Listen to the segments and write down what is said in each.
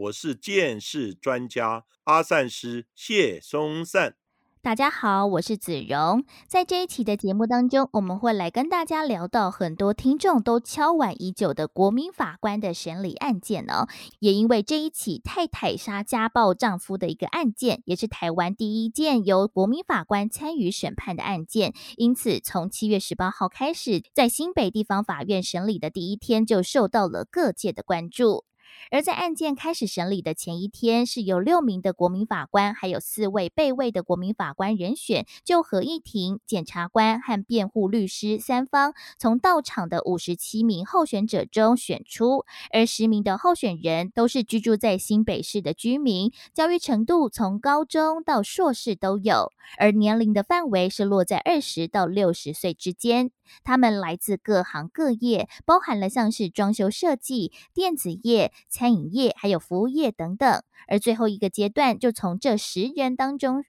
我是见识专家阿善师谢松善。大家好，我是子荣。在这一期的节目当中，我们会来跟大家聊到很多听众都敲碗已久的国民法官的审理案件呢。也因为这一起太太杀家暴丈夫的一个案件，也是台湾第一件由国民法官参与审判的案件，因此从七月十八号开始，在新北地方法院审理的第一天，就受到了各界的关注。而在案件开始审理的前一天，是由六名的国民法官，还有四位备位的国民法官人选，就合议庭、检察官和辩护律师三方，从到场的五十七名候选者中选出。而十名的候选人都是居住在新北市的居民，教育程度从高中到硕士都有，而年龄的范围是落在二十到六十岁之间。他们来自各行各业，包含了像是装修设计、电子业、餐饮业，还有服务业等等。而最后一个阶段，就从这十人当中，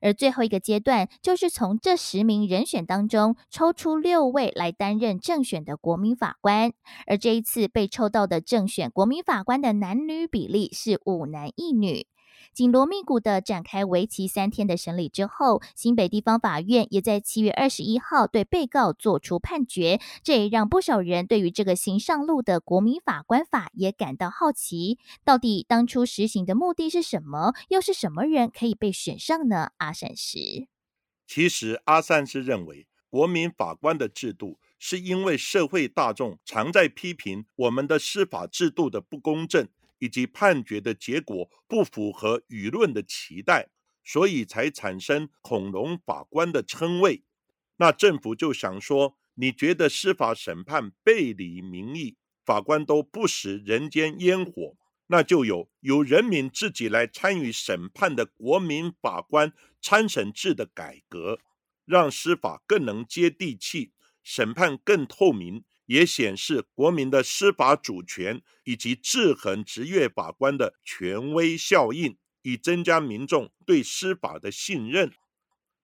而最后一个阶段就是从这十名人选当中抽出六位来担任正选的国民法官。而这一次被抽到的正选国民法官的男女比例是五男一女。紧锣密鼓的展开为期三天的审理之后，新北地方法院也在七月二十一号对被告作出判决。这也让不少人对于这个新上路的国民法官法也感到好奇。到底当初实行的目的是什么？又是什么人可以被选上呢？阿善师，其实阿善师认为，国民法官的制度是因为社会大众常在批评我们的司法制度的不公正。以及判决的结果不符合舆论的期待，所以才产生“恐龙法官”的称谓。那政府就想说，你觉得司法审判背离民意，法官都不食人间烟火，那就有由人民自己来参与审判的国民法官参审制的改革，让司法更能接地气，审判更透明。也显示国民的司法主权以及制衡职业法官的权威效应，以增加民众对司法的信任。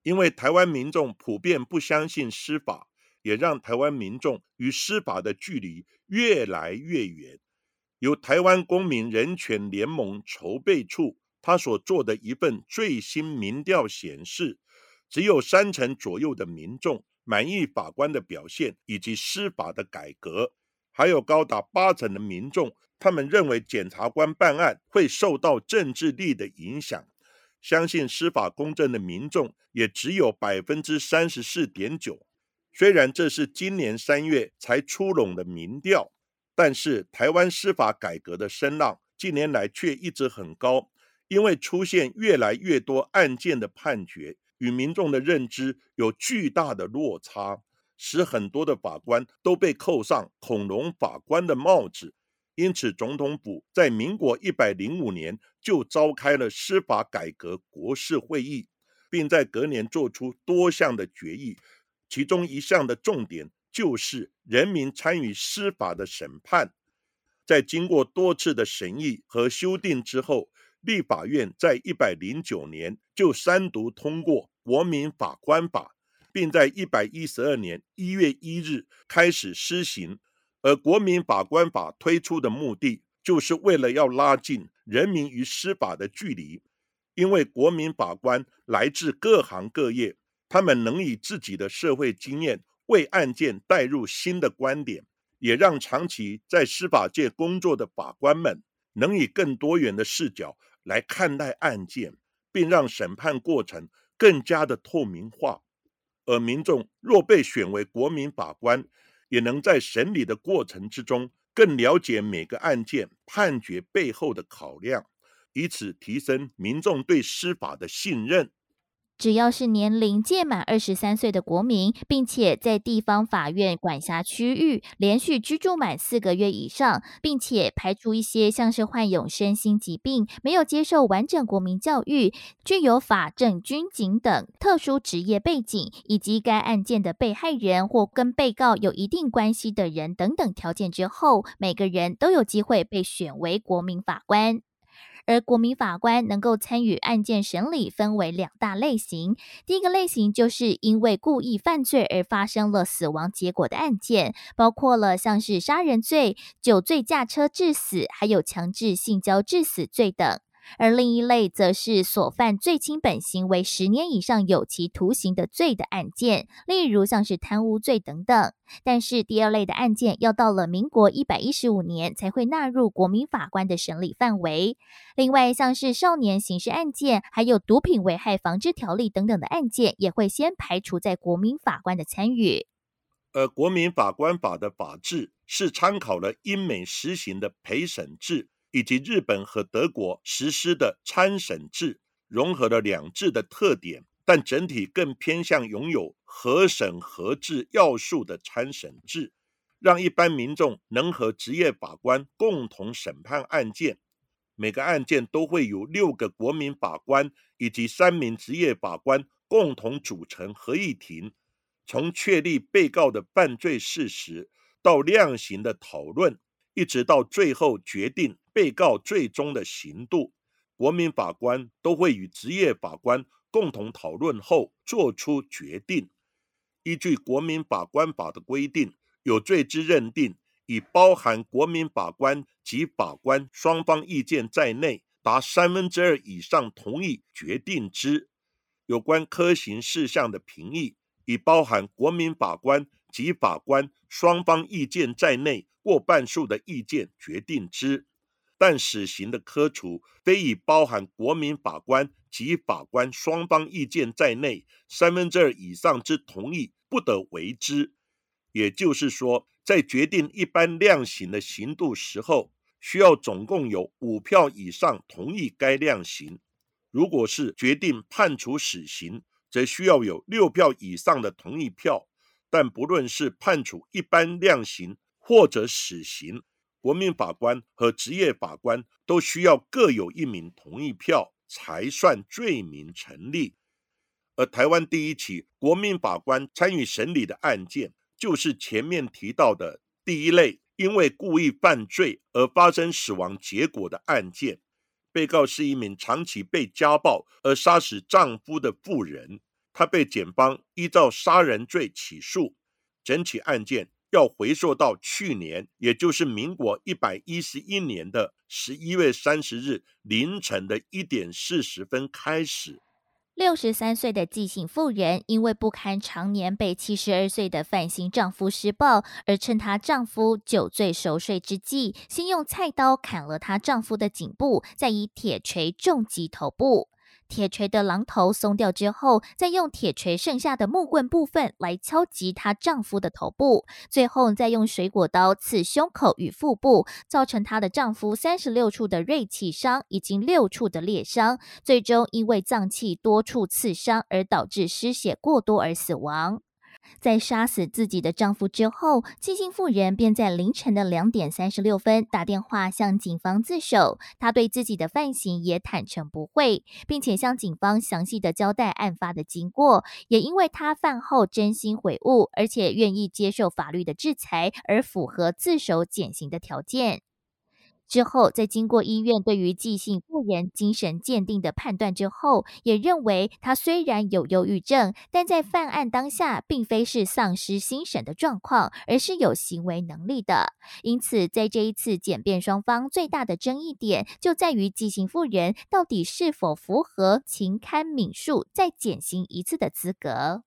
因为台湾民众普遍不相信司法，也让台湾民众与司法的距离越来越远。由台湾公民人权联盟筹备处他所做的一份最新民调显示，只有三成左右的民众。满意法官的表现以及司法的改革，还有高达八成的民众，他们认为检察官办案会受到政治力的影响。相信司法公正的民众也只有百分之三十四点九。虽然这是今年三月才出笼的民调，但是台湾司法改革的声浪近年来却一直很高，因为出现越来越多案件的判决。与民众的认知有巨大的落差，使很多的法官都被扣上“恐龙法官”的帽子。因此，总统府在民国一百零五年就召开了司法改革国事会议，并在隔年做出多项的决议。其中一项的重点就是人民参与司法的审判。在经过多次的审议和修订之后，立法院在一百零九年就三读通过。国民法官法，并在一百一十二年一月一日开始施行。而国民法官法推出的目的，就是为了要拉近人民与司法的距离。因为国民法官来自各行各业，他们能以自己的社会经验为案件带入新的观点，也让长期在司法界工作的法官们能以更多元的视角来看待案件，并让审判过程。更加的透明化，而民众若被选为国民法官，也能在审理的过程之中更了解每个案件判决背后的考量，以此提升民众对司法的信任。只要是年龄届满二十三岁的国民，并且在地方法院管辖区域连续居住满四个月以上，并且排除一些像是患有身心疾病、没有接受完整国民教育、具有法政军警等特殊职业背景，以及该案件的被害人或跟被告有一定关系的人等等条件之后，每个人都有机会被选为国民法官。而国民法官能够参与案件审理，分为两大类型。第一个类型就是因为故意犯罪而发生了死亡结果的案件，包括了像是杀人罪、酒醉驾车致死，还有强制性交致死罪等。而另一类则是所犯最轻本刑为十年以上有期徒刑的罪的案件，例如像是贪污罪等等。但是第二类的案件要到了民国一百一十五年才会纳入国民法官的审理范围。另外，像是少年刑事案件，还有毒品危害防治条例等等的案件，也会先排除在国民法官的参与。而国民法官法的法制是参考了英美实行的陪审制。以及日本和德国实施的参审制，融合了两制的特点，但整体更偏向拥有合审合制要素的参审制，让一般民众能和职业法官共同审判案件。每个案件都会有六个国民法官以及三名职业法官共同组成合议庭，从确立被告的犯罪事实到量刑的讨论。一直到最后决定被告最终的刑度，国民法官都会与职业法官共同讨论后作出决定。依据国民法官法的规定，有罪之认定已包含国民法官及法官双方意见在内，达三分之二以上同意决定之。有关科刑事项的评议，已包含国民法官及法官双方意见在内。过半数的意见决定之，但死刑的科处非以包含国民法官及法官双方意见在内三分之二以上之同意不得为之。也就是说，在决定一般量刑的刑度时候，需要总共有五票以上同意该量刑；如果是决定判处死刑，则需要有六票以上的同意票。但不论是判处一般量刑，或者死刑，国民法官和职业法官都需要各有一名同意票才算罪名成立。而台湾第一起国民法官参与审理的案件，就是前面提到的第一类，因为故意犯罪而发生死亡结果的案件。被告是一名长期被家暴而杀死丈夫的妇人，她被检方依照杀人罪起诉，整起案件。要回溯到去年，也就是民国一百一十一年的十一月三十日凌晨的一点四十分开始。六十三岁的纪姓妇人，因为不堪常年被七十二岁的范姓丈夫施暴，而趁她丈夫酒醉熟睡之际，先用菜刀砍了她丈夫的颈部，再以铁锤重击头部。铁锤的榔头松掉之后，再用铁锤剩下的木棍部分来敲击她丈夫的头部，最后再用水果刀刺胸口与腹部，造成她的丈夫三十六处的锐器伤，以及六处的裂伤，最终因为脏器多处刺伤而导致失血过多而死亡。在杀死自己的丈夫之后，纪姓妇人便在凌晨的两点三十六分打电话向警方自首。她对自己的犯行也坦诚不讳，并且向警方详细的交代案发的经过。也因为她饭后真心悔悟，而且愿意接受法律的制裁，而符合自首减刑的条件。之后，在经过医院对于纪姓妇人精神鉴定的判断之后，也认为她虽然有忧郁症，但在犯案当下并非是丧失心神的状况，而是有行为能力的。因此，在这一次检辩双方最大的争议点，就在于纪姓妇人到底是否符合情堪敏恕再减刑一次的资格。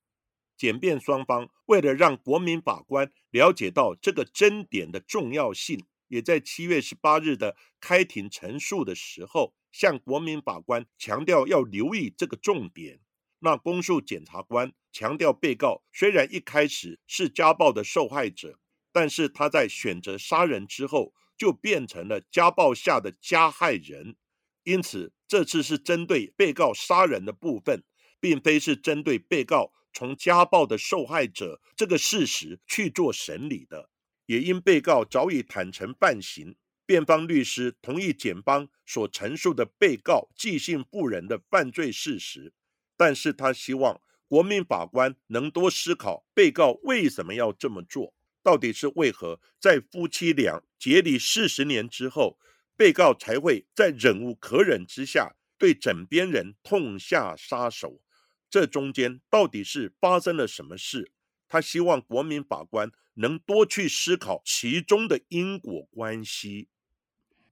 检辩双方为了让国民法官了解到这个争点的重要性。也在七月十八日的开庭陈述的时候，向国民法官强调要留意这个重点。那公诉检察官强调，被告虽然一开始是家暴的受害者，但是他在选择杀人之后，就变成了家暴下的加害人。因此，这次是针对被告杀人的部分，并非是针对被告从家暴的受害者这个事实去做审理的。也因被告早已坦诚犯行，辩方律师同意检方所陈述的被告即兴不仁的犯罪事实，但是他希望国民法官能多思考被告为什么要这么做，到底是为何在夫妻俩结离四十年之后。被告才会在忍无可忍之下对枕边人痛下杀手，这中间到底是发生了什么事？他希望国民法官能多去思考其中的因果关系。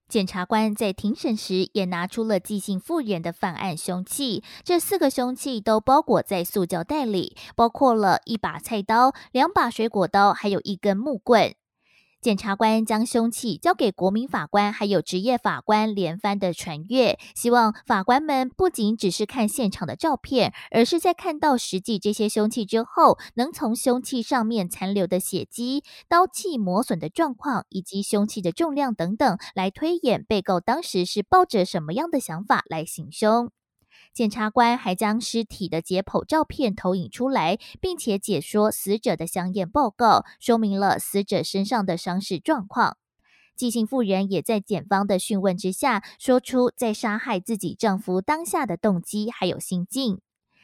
检察官在庭审时也拿出了寄信妇人的犯案凶器，这四个凶器都包裹在塑胶袋里，包括了一把菜刀、两把水果刀，还有一根木棍。检察官将凶器交给国民法官，还有职业法官连番的传阅，希望法官们不仅只是看现场的照片，而是在看到实际这些凶器之后，能从凶器上面残留的血迹、刀器磨损的状况，以及凶器的重量等等，来推演被告当时是抱着什么样的想法来行凶。检察官还将尸体的解剖照片投影出来，并且解说死者的相验报告，说明了死者身上的伤势状况。寄信妇人也在检方的讯问之下，说出在杀害自己丈夫当下的动机还有心境。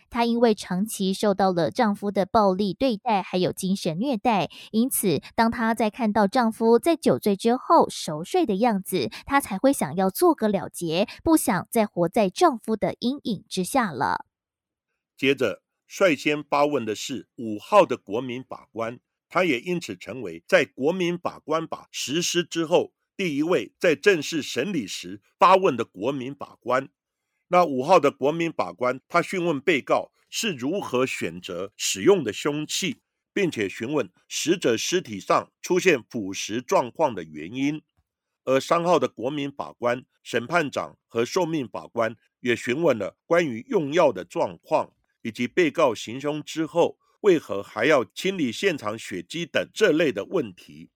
她因为长期受到了丈夫的暴力对待，还有精神虐待，因此当她在看到丈夫在酒醉之后熟睡的样子，她才会想要做个了结，不想再活在丈夫的阴影之下了。接着率先发问的是五号的国民法官，他也因此成为在国民法官法实施之后第一位在正式审理时发问的国民法官。那五号的国民法官，他讯问被告是如何选择使用的凶器，并且询问死者尸体上出现腐蚀状况的原因。而三号的国民法官、审判长和受命法官也询问了关于用药的状况，以及被告行凶之后为何还要清理现场血迹等这类的问题。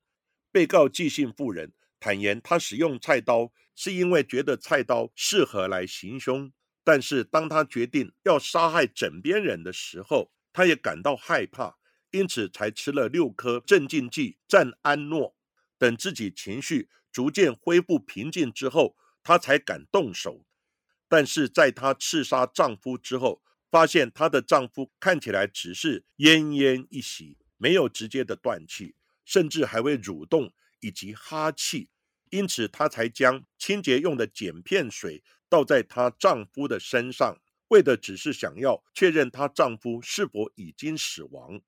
被告寄信妇人坦言，他使用菜刀。是因为觉得菜刀适合来行凶，但是当他决定要杀害枕边人的时候，他也感到害怕，因此才吃了六颗镇静剂赞安诺。等自己情绪逐渐恢复平静之后，她才敢动手。但是在她刺杀丈夫之后，发现她的丈夫看起来只是奄奄一息，没有直接的断气，甚至还会蠕动以及哈气。因此，她才将清洁用的碱片水倒在她丈夫的身上，为的只是想要确认她丈夫是否已经死亡，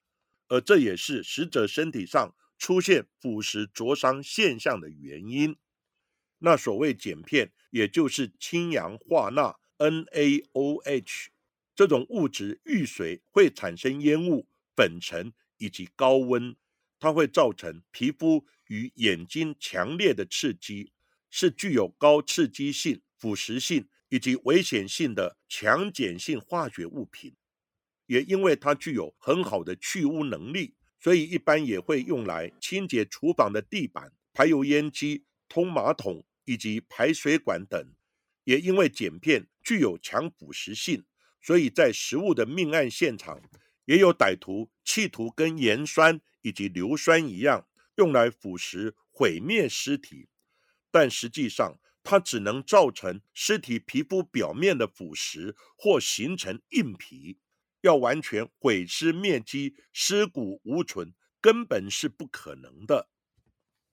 而这也是死者身体上出现腐蚀灼伤现象的原因。那所谓碱片，也就是氢氧化钠 （NaOH） 这种物质遇水会产生烟雾、粉尘以及高温，它会造成皮肤。与眼睛强烈的刺激，是具有高刺激性、腐蚀性以及危险性的强碱性化学物品。也因为它具有很好的去污能力，所以一般也会用来清洁厨房的地板、排油烟机、通马桶以及排水管等。也因为碱片具有强腐蚀性，所以在食物的命案现场，也有歹徒企图跟盐酸以及硫酸一样。用来腐蚀、毁灭尸体，但实际上它只能造成尸体皮肤表面的腐蚀或形成硬皮。要完全毁尸灭迹、尸骨无存，根本是不可能的。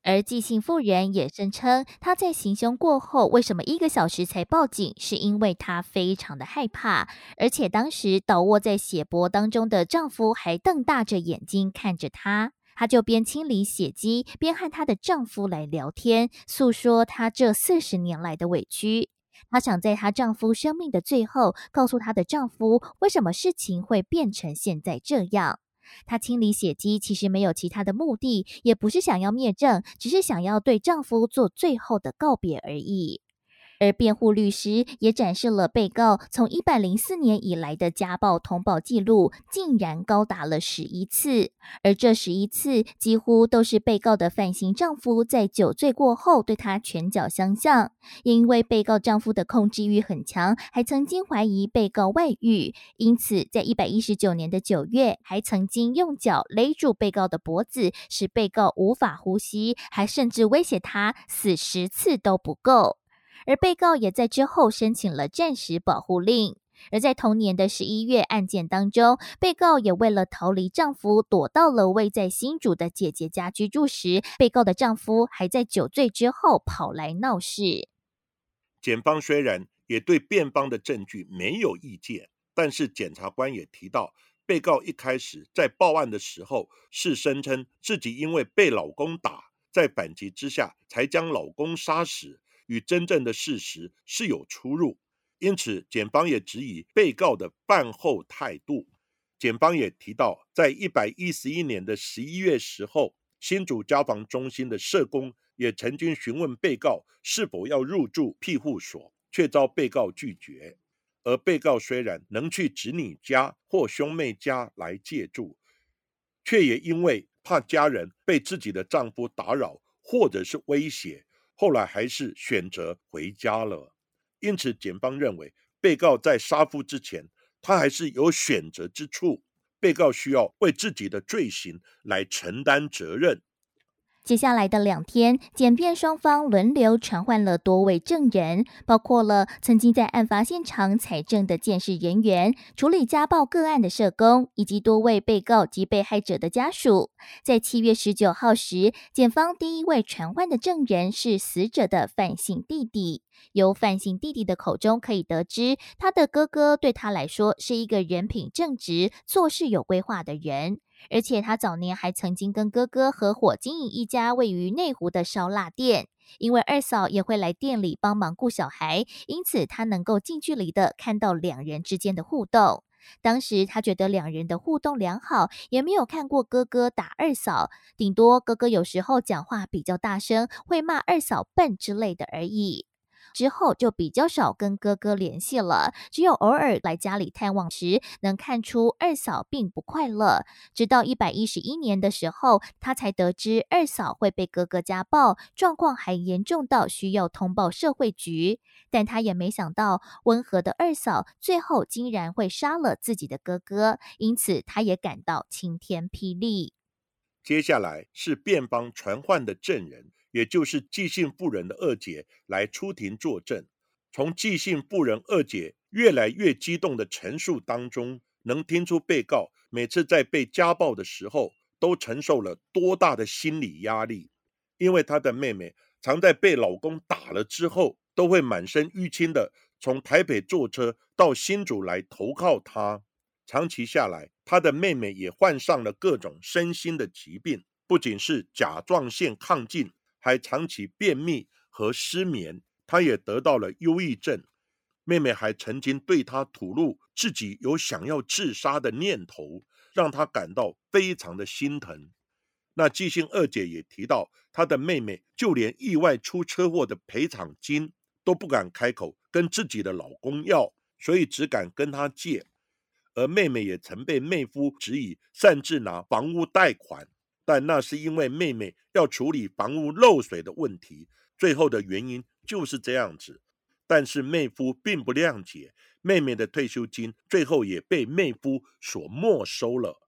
而寄信妇人也声称，她在行凶过后，为什么一个小时才报警？是因为她非常的害怕，而且当时倒卧在血泊当中的丈夫还瞪大着眼睛看着她。她就边清理血迹，边和她的丈夫来聊天，诉说她这四十年来的委屈。她想在她丈夫生命的最后，告诉她的丈夫，为什么事情会变成现在这样。她清理血迹其实没有其他的目的，也不是想要灭证，只是想要对丈夫做最后的告别而已。而辩护律师也展示了被告从一百零四年以来的家暴通报记录，竟然高达了十一次，而这十一次几乎都是被告的犯行丈夫在酒醉过后对她拳脚相向。因为被告丈夫的控制欲很强，还曾经怀疑被告外遇，因此在一百一十九年的九月，还曾经用脚勒住被告的脖子，使被告无法呼吸，还甚至威胁他死十次都不够。而被告也在之后申请了暂时保护令。而在同年的十一月案件当中，被告也为了逃离丈夫，躲到了位在新竹的姐姐家居住时，被告的丈夫还在酒醉之后跑来闹事。检方虽然也对辩方的证据没有意见，但是检察官也提到，被告一开始在报案的时候是声称自己因为被老公打，在反击之下才将老公杀死。与真正的事实是有出入，因此检方也质疑被告的饭后态度。检方也提到，在一百一十一年的十一月时候，新竹交防中心的社工也曾经询问被告是否要入住庇护所，却遭被告拒绝。而被告虽然能去侄女家或兄妹家来借住，却也因为怕家人被自己的丈夫打扰或者是威胁。后来还是选择回家了，因此检方认为，被告在杀夫之前，他还是有选择之处，被告需要为自己的罪行来承担责任。接下来的两天，检辩双方轮流传唤了多位证人，包括了曾经在案发现场采证的监视人员、处理家暴个案的社工，以及多位被告及被害者的家属。在七月十九号时，检方第一位传唤的证人是死者的范姓弟弟。由范姓弟弟的口中可以得知，他的哥哥对他来说是一个人品正直、做事有规划的人。而且他早年还曾经跟哥哥合伙经营一家位于内湖的烧腊店，因为二嫂也会来店里帮忙顾小孩，因此他能够近距离的看到两人之间的互动。当时他觉得两人的互动良好，也没有看过哥哥打二嫂，顶多哥哥有时候讲话比较大声，会骂二嫂笨之类的而已。之后就比较少跟哥哥联系了，只有偶尔来家里探望时，能看出二嫂并不快乐。直到一百一十一年的时候，他才得知二嫂会被哥哥家暴，状况还严重到需要通报社会局。但他也没想到，温和的二嫂最后竟然会杀了自己的哥哥，因此他也感到晴天霹雳。接下来是辩方传唤的证人。也就是寄信妇人的二姐来出庭作证。从寄信妇人二姐越来越激动的陈述当中，能听出被告每次在被家暴的时候，都承受了多大的心理压力。因为她的妹妹常在被老公打了之后，都会满身淤青的从台北坐车到新竹来投靠她。长期下来，她的妹妹也患上了各种身心的疾病，不仅是甲状腺亢进。还长期便秘和失眠，他也得到了忧郁症。妹妹还曾经对他吐露自己有想要自杀的念头，让他感到非常的心疼。那季姓二姐也提到，她的妹妹就连意外出车祸的赔偿金都不敢开口跟自己的老公要，所以只敢跟他借。而妹妹也曾被妹夫指以擅自拿房屋贷款。但那是因为妹妹要处理房屋漏水的问题，最后的原因就是这样子。但是妹夫并不谅解，妹妹的退休金最后也被妹夫所没收了。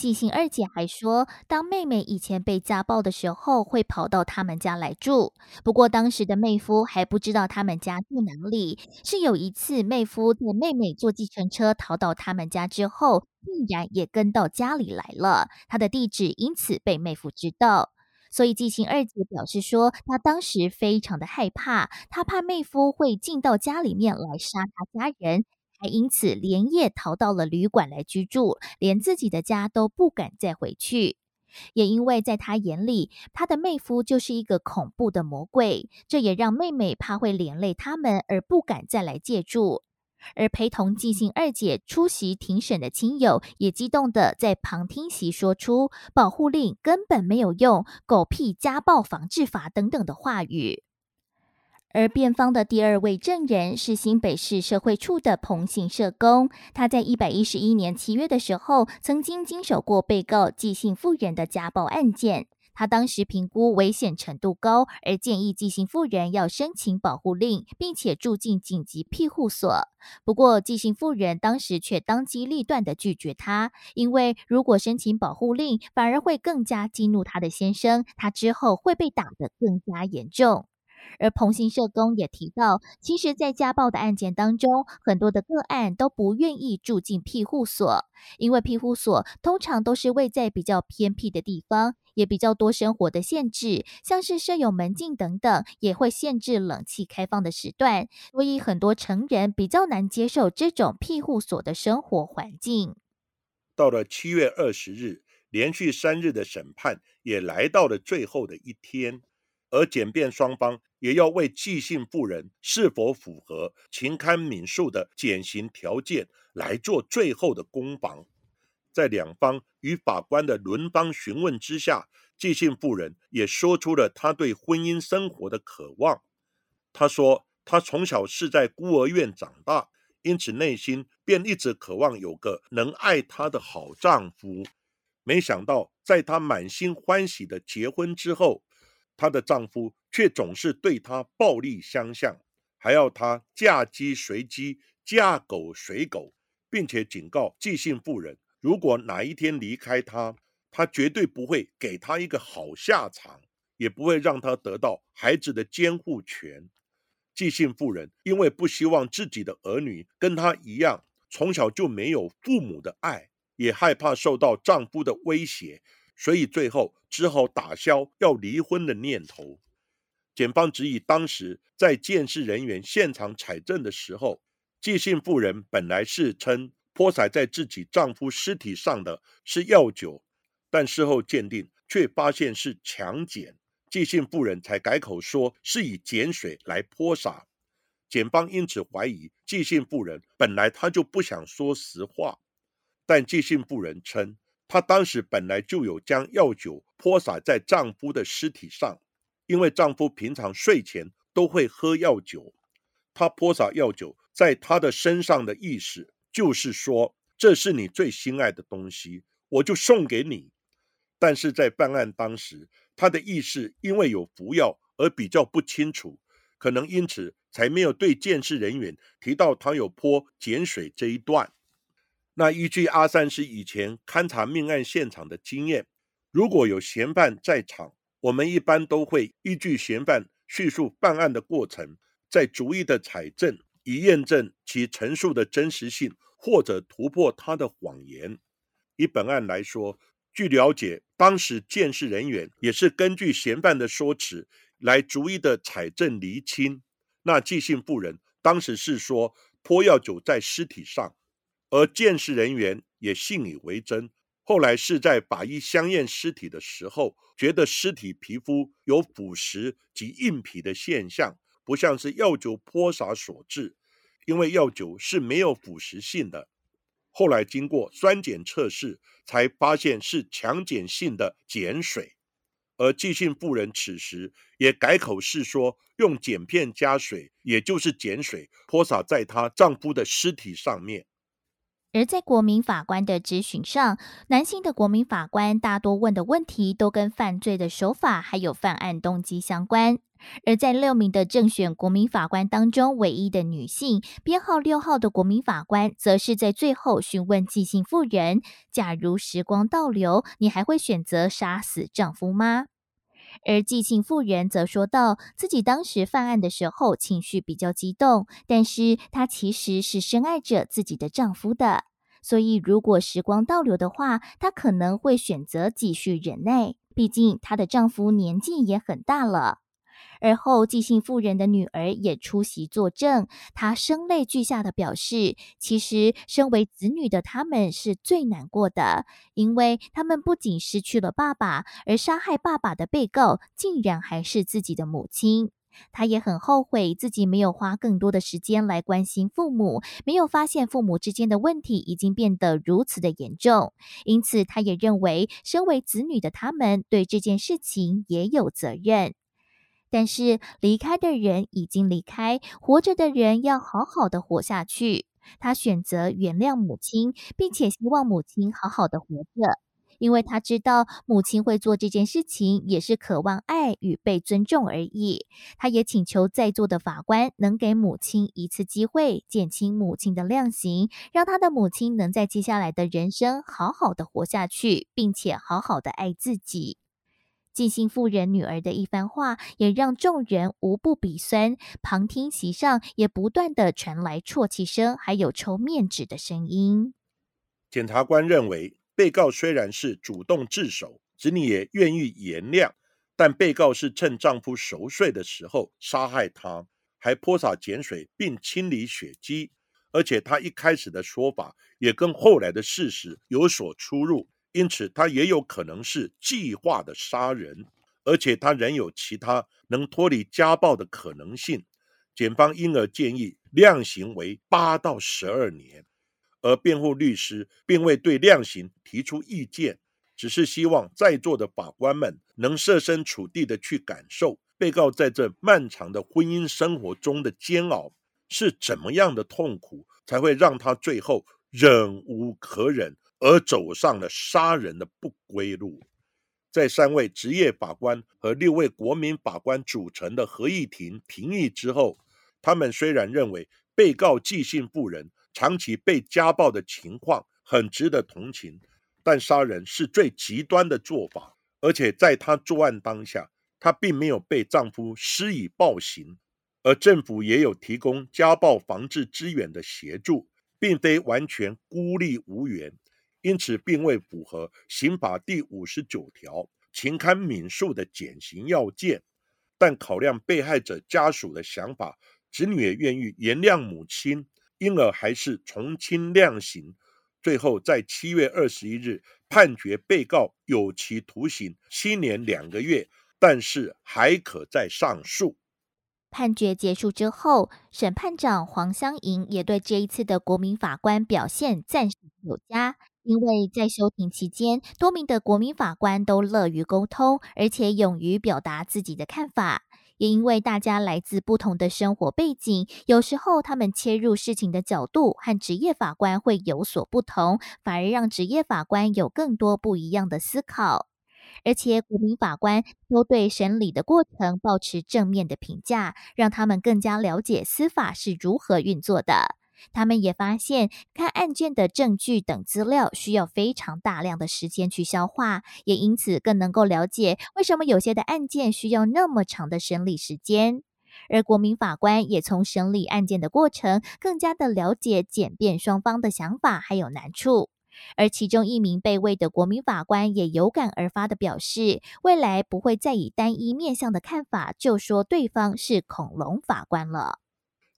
季姓二姐还说，当妹妹以前被家暴的时候，会跑到他们家来住。不过当时的妹夫还不知道他们家住哪里。是有一次，妹夫带妹妹坐计程车逃到他们家之后，竟然也跟到家里来了。他的地址因此被妹夫知道。所以季姓二姐表示说，她当时非常的害怕，她怕妹夫会进到家里面来杀她家人。还因此连夜逃到了旅馆来居住，连自己的家都不敢再回去。也因为在他眼里，他的妹夫就是一个恐怖的魔鬼，这也让妹妹怕会连累他们，而不敢再来借住。而陪同纪姓二姐出席庭审的亲友，也激动的在旁听席说出“保护令根本没有用”“狗屁家暴防治法”等等的话语。而辩方的第二位证人是新北市社会处的彭姓社工，他在一百一十一年七月的时候，曾经经手过被告寄信妇人的家暴案件。他当时评估危险程度高，而建议寄信妇人要申请保护令，并且住进紧急庇护所。不过，寄信妇人当时却当机立断的拒绝他，因为如果申请保护令，反而会更加激怒他的先生，他之后会被打得更加严重。而彭姓社工也提到，其实，在家暴的案件当中，很多的个案都不愿意住进庇护所，因为庇护所通常都是位在比较偏僻的地方，也比较多生活的限制，像是设有门禁等等，也会限制冷气开放的时段，所以很多成人比较难接受这种庇护所的生活环境。到了七月二十日，连续三日的审判也来到了最后的一天。而检辩双方也要为寄信妇人是否符合情堪敏恕的减刑条件来做最后的攻防。在两方与法官的轮番询问之下，寄信妇人也说出了她对婚姻生活的渴望。她说，她从小是在孤儿院长大，因此内心便一直渴望有个能爱她的好丈夫。没想到，在她满心欢喜的结婚之后，她的丈夫却总是对她暴力相向，还要她嫁鸡随鸡，嫁狗随狗，并且警告寄信妇人，如果哪一天离开他，他绝对不会给她一个好下场，也不会让她得到孩子的监护权。寄信妇人因为不希望自己的儿女跟她一样，从小就没有父母的爱，也害怕受到丈夫的威胁。所以最后只好打消要离婚的念头。检方指以当时在监视人员现场采证的时候，寄信妇人本来是称泼洒在自己丈夫尸体上的是药酒，但事后鉴定却发现是强碱，寄信妇人才改口说是以碱水来泼洒。检方因此怀疑寄信妇人本来她就不想说实话，但寄信妇人称。她当时本来就有将药酒泼洒在丈夫的尸体上，因为丈夫平常睡前都会喝药酒。她泼洒药酒在他的身上的意思，就是说这是你最心爱的东西，我就送给你。但是在办案当时，她的意识因为有服药而比较不清楚，可能因此才没有对监视人员提到他有泼碱水这一段。那依据阿善师以前勘察命案现场的经验，如果有嫌犯在场，我们一般都会依据嫌犯叙述办案的过程，再逐一的采证，以验证其陈述的真实性，或者突破他的谎言。以本案来说，据了解，当时监视人员也是根据嫌犯的说辞来逐一的采证厘清。那寄信妇人当时是说泼药酒在尸体上。而鉴识人员也信以为真。后来是在法医相验尸体的时候，觉得尸体皮肤有腐蚀及硬皮的现象，不像是药酒泼洒所致，因为药酒是没有腐蚀性的。后来经过酸碱测试，才发现是强碱性的碱水。而寄信妇人此时也改口是说，用碱片加水，也就是碱水泼洒在她丈夫的尸体上面。而在国民法官的质询上，男性的国民法官大多问的问题都跟犯罪的手法还有犯案动机相关。而在六名的正选国民法官当中，唯一的女性编号六号的国民法官，则是在最后询问寄信妇人：“假如时光倒流，你还会选择杀死丈夫吗？”而寄信妇人则说道，自己当时犯案的时候情绪比较激动，但是她其实是深爱着自己的丈夫的，所以如果时光倒流的话，她可能会选择继续忍耐，毕竟她的丈夫年纪也很大了。而后，寄信妇人的女儿也出席作证，她声泪俱下的表示，其实身为子女的他们是最难过的，因为他们不仅失去了爸爸，而杀害爸爸的被告竟然还是自己的母亲。她也很后悔自己没有花更多的时间来关心父母，没有发现父母之间的问题已经变得如此的严重。因此，她也认为，身为子女的他们对这件事情也有责任。但是离开的人已经离开，活着的人要好好的活下去。他选择原谅母亲，并且希望母亲好好的活着，因为他知道母亲会做这件事情，也是渴望爱与被尊重而已。他也请求在座的法官能给母亲一次机会，减轻母亲的量刑，让他的母亲能在接下来的人生好好的活下去，并且好好的爱自己。尽心妇人女儿的一番话，也让众人无不鼻酸。旁听席上也不断的传来啜泣声，还有抽面纸的声音。检察官认为，被告虽然是主动自首，子女也愿意原谅，但被告是趁丈夫熟睡的时候杀害他，还泼洒碱水并清理血迹，而且他一开始的说法也跟后来的事实有所出入。因此，他也有可能是计划的杀人，而且他仍有其他能脱离家暴的可能性。检方因而建议量刑为八到十二年，而辩护律师并未对量刑提出意见，只是希望在座的法官们能设身处地的去感受被告在这漫长的婚姻生活中的煎熬是怎么样的痛苦，才会让他最后忍无可忍。而走上了杀人的不归路。在三位职业法官和六位国民法官组成的合议庭评议之后，他们虽然认为被告寄信妇人长期被家暴的情况很值得同情，但杀人是最极端的做法，而且在她作案当下，她并没有被丈夫施以暴行，而政府也有提供家暴防治资源的协助，并非完全孤立无援。因此，并未符合刑法第五十九条情堪悯恕的减刑要件。但考量被害者家属的想法，子女也愿意原谅母亲，因而还是从轻量刑。最后，在七月二十一日判决被告有期徒刑七年两个月，但是还可再上诉。判决结束之后，审判长黄香莹也对这一次的国民法官表现赞赏有加。因为在休庭期间，多名的国民法官都乐于沟通，而且勇于表达自己的看法。也因为大家来自不同的生活背景，有时候他们切入事情的角度和职业法官会有所不同，反而让职业法官有更多不一样的思考。而且国民法官都对审理的过程保持正面的评价，让他们更加了解司法是如何运作的。他们也发现，看案件的证据等资料需要非常大量的时间去消化，也因此更能够了解为什么有些的案件需要那么长的审理时间。而国民法官也从审理案件的过程，更加的了解检辩双方的想法还有难处。而其中一名被位的国民法官也有感而发的表示，未来不会再以单一面向的看法就说对方是恐龙法官了。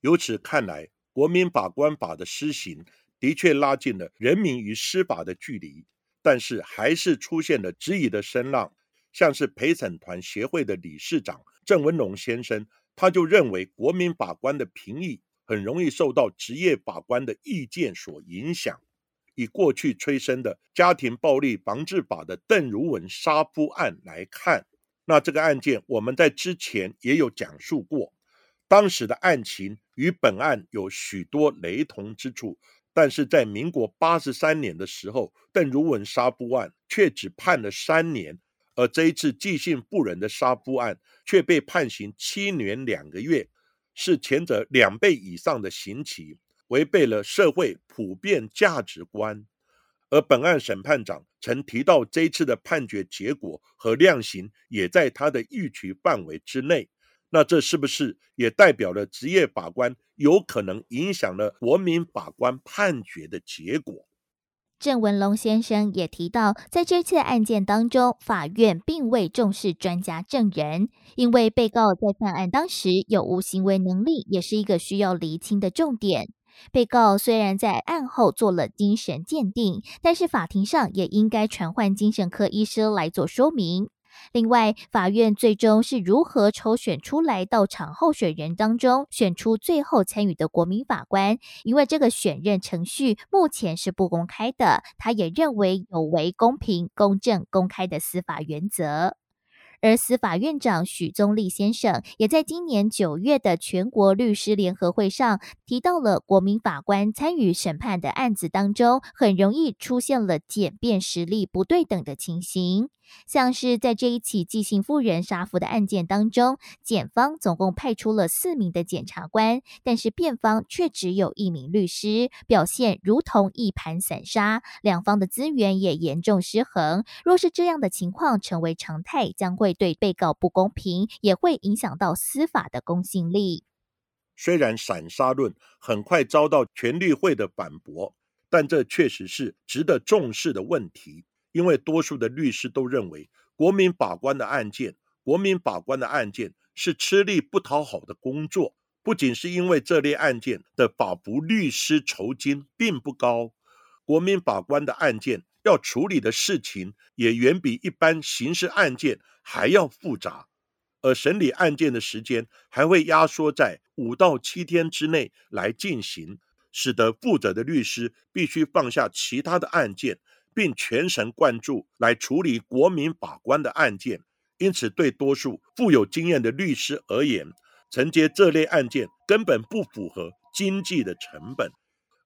由此看来。国民法官法的施行的确拉近了人民与司法的距离，但是还是出现了质疑的声浪。像是陪审团协会的理事长郑文龙先生，他就认为国民法官的评议很容易受到职业法官的意见所影响。以过去催生的家庭暴力防治法的邓如文杀夫案来看，那这个案件我们在之前也有讲述过。当时的案情与本案有许多雷同之处，但是在民国八十三年的时候，邓如文杀夫案却只判了三年，而这一次寄信妇人的杀夫案却被判刑七年两个月，是前者两倍以上的刑期，违背了社会普遍价值观。而本案审判长曾提到，这次的判决结果和量刑也在他的预期范围之内。那这是不是也代表了职业法官有可能影响了国民法官判决的结果？郑文龙先生也提到，在这次案件当中，法院并未重视专家证人，因为被告在犯案当时有无行为能力，也是一个需要厘清的重点。被告虽然在案后做了精神鉴定，但是法庭上也应该传唤精神科医师来做说明。另外，法院最终是如何抽选出来到场候选人当中选出最后参与的国民法官？因为这个选任程序目前是不公开的，他也认为有违公平、公正、公开的司法原则。而司法院长许宗力先生也在今年九月的全国律师联合会上提到了，国民法官参与审判的案子当中，很容易出现了检辩实力不对等的情形。像是在这一起寄信妇人杀夫的案件当中，检方总共派出了四名的检察官，但是辩方却只有一名律师，表现如同一盘散沙，两方的资源也严重失衡。若是这样的情况成为常态，将会对被告不公平，也会影响到司法的公信力。虽然散沙论很快遭到全律会的反驳，但这确实是值得重视的问题。因为多数的律师都认为，国民法官的案件，国民法官的案件是吃力不讨好的工作。不仅是因为这类案件的法服律师酬金并不高，国民法官的案件要处理的事情也远比一般刑事案件还要复杂，而审理案件的时间还会压缩在五到七天之内来进行，使得负责的律师必须放下其他的案件。并全神贯注来处理国民法官的案件，因此对多数富有经验的律师而言，承接这类案件根本不符合经济的成本。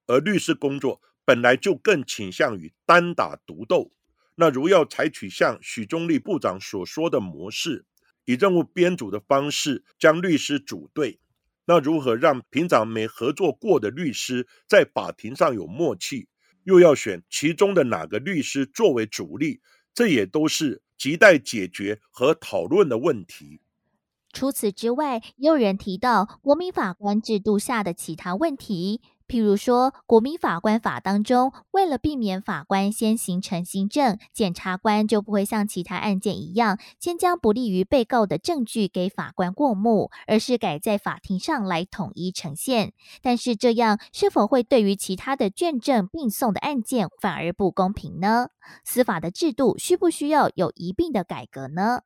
而律师工作本来就更倾向于单打独斗。那如要采取像许宗力部长所说的模式，以任务编组的方式将律师组队，那如何让平常没合作过的律师在法庭上有默契？又要选其中的哪个律师作为主力，这也都是亟待解决和讨论的问题。除此之外，也有人提到国民法官制度下的其他问题。譬如说，国民法官法当中，为了避免法官先形成新证，检察官就不会像其他案件一样，先将不利于被告的证据给法官过目，而是改在法庭上来统一呈现。但是这样是否会对于其他的卷证并送的案件反而不公平呢？司法的制度需不需要有一并的改革呢？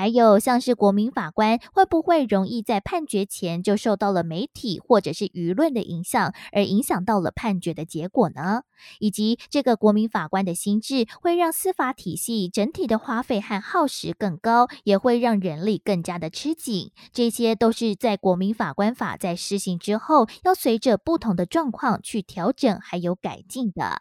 还有像是国民法官会不会容易在判决前就受到了媒体或者是舆论的影响，而影响到了判决的结果呢？以及这个国民法官的心智会让司法体系整体的花费和耗时更高，也会让人力更加的吃紧。这些都是在国民法官法在施行之后，要随着不同的状况去调整还有改进的。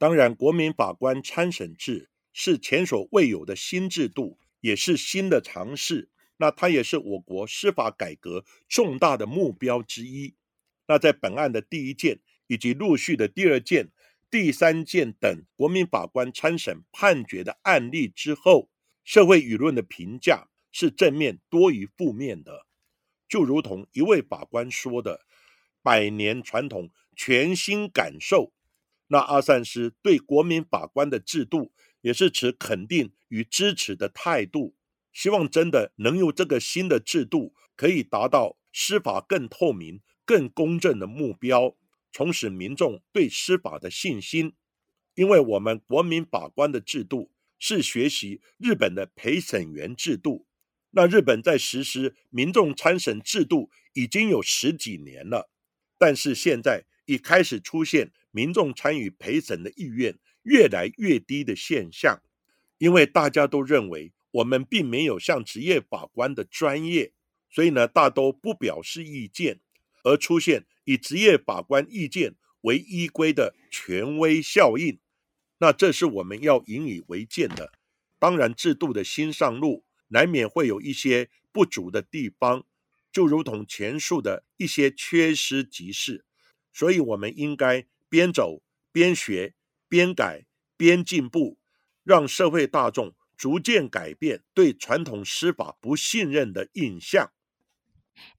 当然，国民法官参审制是前所未有的新制度。也是新的尝试，那它也是我国司法改革重大的目标之一。那在本案的第一件以及陆续的第二件、第三件等国民法官参审判决的案例之后，社会舆论的评价是正面多于负面的。就如同一位法官说的：“百年传统，全新感受。”那阿善师对国民法官的制度。也是持肯定与支持的态度，希望真的能用这个新的制度，可以达到司法更透明、更公正的目标，重拾民众对司法的信心。因为我们国民法官的制度是学习日本的陪审员制度，那日本在实施民众参审制度已经有十几年了，但是现在已开始出现民众参与陪审的意愿。越来越低的现象，因为大家都认为我们并没有像职业法官的专业，所以呢，大都不表示意见，而出现以职业法官意见为依归的权威效应。那这是我们要引以为鉴的。当然，制度的新上路，难免会有一些不足的地方，就如同前述的一些缺失即是。所以，我们应该边走边学。边改边进步，让社会大众逐渐改变对传统司法不信任的印象。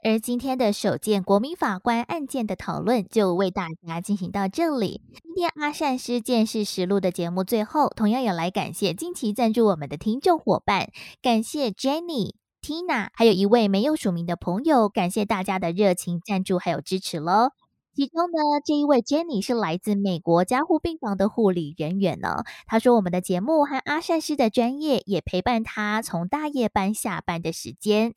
而今天的首件国民法官案件的讨论就为大家进行到这里。今天阿善师见识实录的节目最后，同样也来感谢近期赞助我们的听众伙伴，感谢 Jenny、Tina，还有一位没有署名的朋友，感谢大家的热情赞助还有支持喽。其中呢，这一位 Jenny 是来自美国加护病房的护理人员呢。他说，我们的节目和阿善师的专业也陪伴他从大夜班下班的时间。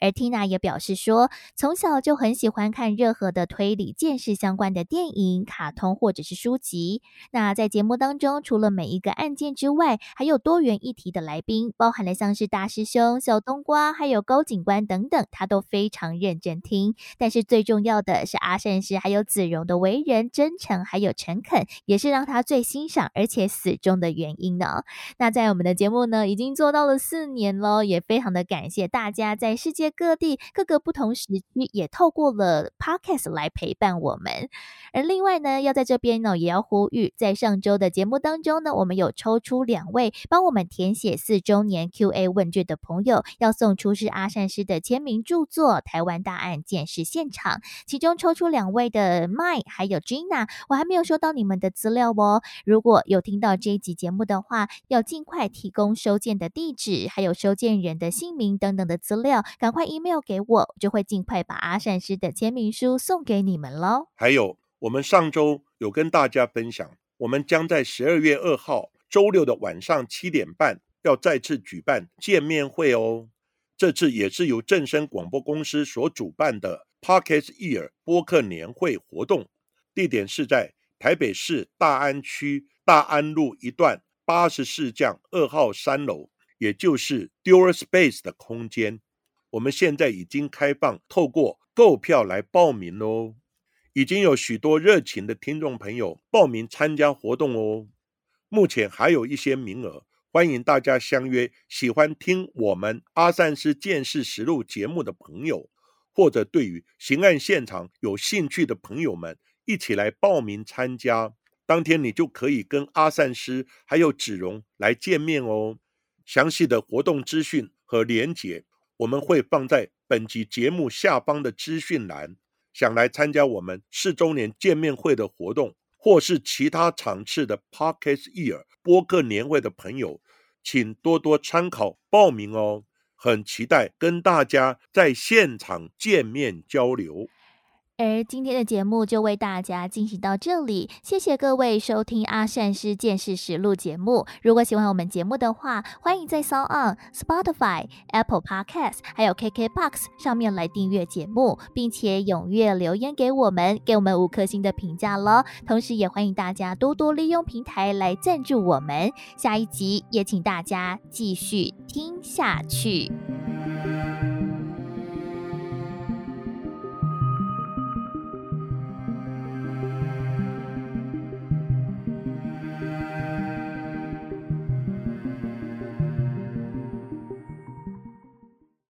而 Tina 也表示说，从小就很喜欢看任何的推理、见识相关的电影、卡通或者是书籍。那在节目当中，除了每一个案件之外，还有多元议题的来宾，包含了像是大师兄、小冬瓜，还有高警官等等，他都非常认真听。但是最重要的是阿善师还有子荣的为人真诚还有诚恳，也是让他最欣赏而且死忠的原因呢。那在我们的节目呢，已经做到了四年了，也非常的感谢大家在世界各地各个不同时区也透过了 Podcast 来陪伴我们。而另外呢，要在这边呢，也要呼吁，在上周的节目当中呢，我们有抽出两位帮我们填写四周年 Q&A 问卷的朋友，要送出是阿善师的签名著作《台湾大案件是现场》，其中抽出两位的 My 还有 Gina，我还没有收到你们的资料哦。如果有听到这一集节目的话，要尽快提供收件的地址，还有收件人的姓名等等的资料，赶快 email 给我，就会尽快把阿善师的签名书送给你们喽。还有。我们上周有跟大家分享，我们将在十二月二号周六的晚上七点半要再次举办见面会哦。这次也是由正声广播公司所主办的 Pocket Ear 播客年会活动，地点是在台北市大安区大安路一段八十四巷二号三楼，也就是 Dual Space 的空间。我们现在已经开放透过购票来报名喽。已经有许多热情的听众朋友报名参加活动哦，目前还有一些名额，欢迎大家相约喜欢听我们阿善师见识实录节目的朋友，或者对于刑案现场有兴趣的朋友们，一起来报名参加。当天你就可以跟阿善师还有子荣来见面哦。详细的活动资讯和连结，我们会放在本集节目下方的资讯栏。想来参加我们四周年见面会的活动，或是其他场次的 Podcast Year 播客年会的朋友，请多多参考报名哦。很期待跟大家在现场见面交流。而今天的节目就为大家进行到这里，谢谢各位收听阿善师见识实录节目。如果喜欢我们节目的话，欢迎在 s o n Spotify、Apple Podcast 还有 KKBox 上面来订阅节目，并且踊跃留言给我们，给我们五颗星的评价喽。同时，也欢迎大家多多利用平台来赞助我们。下一集也请大家继续听下去。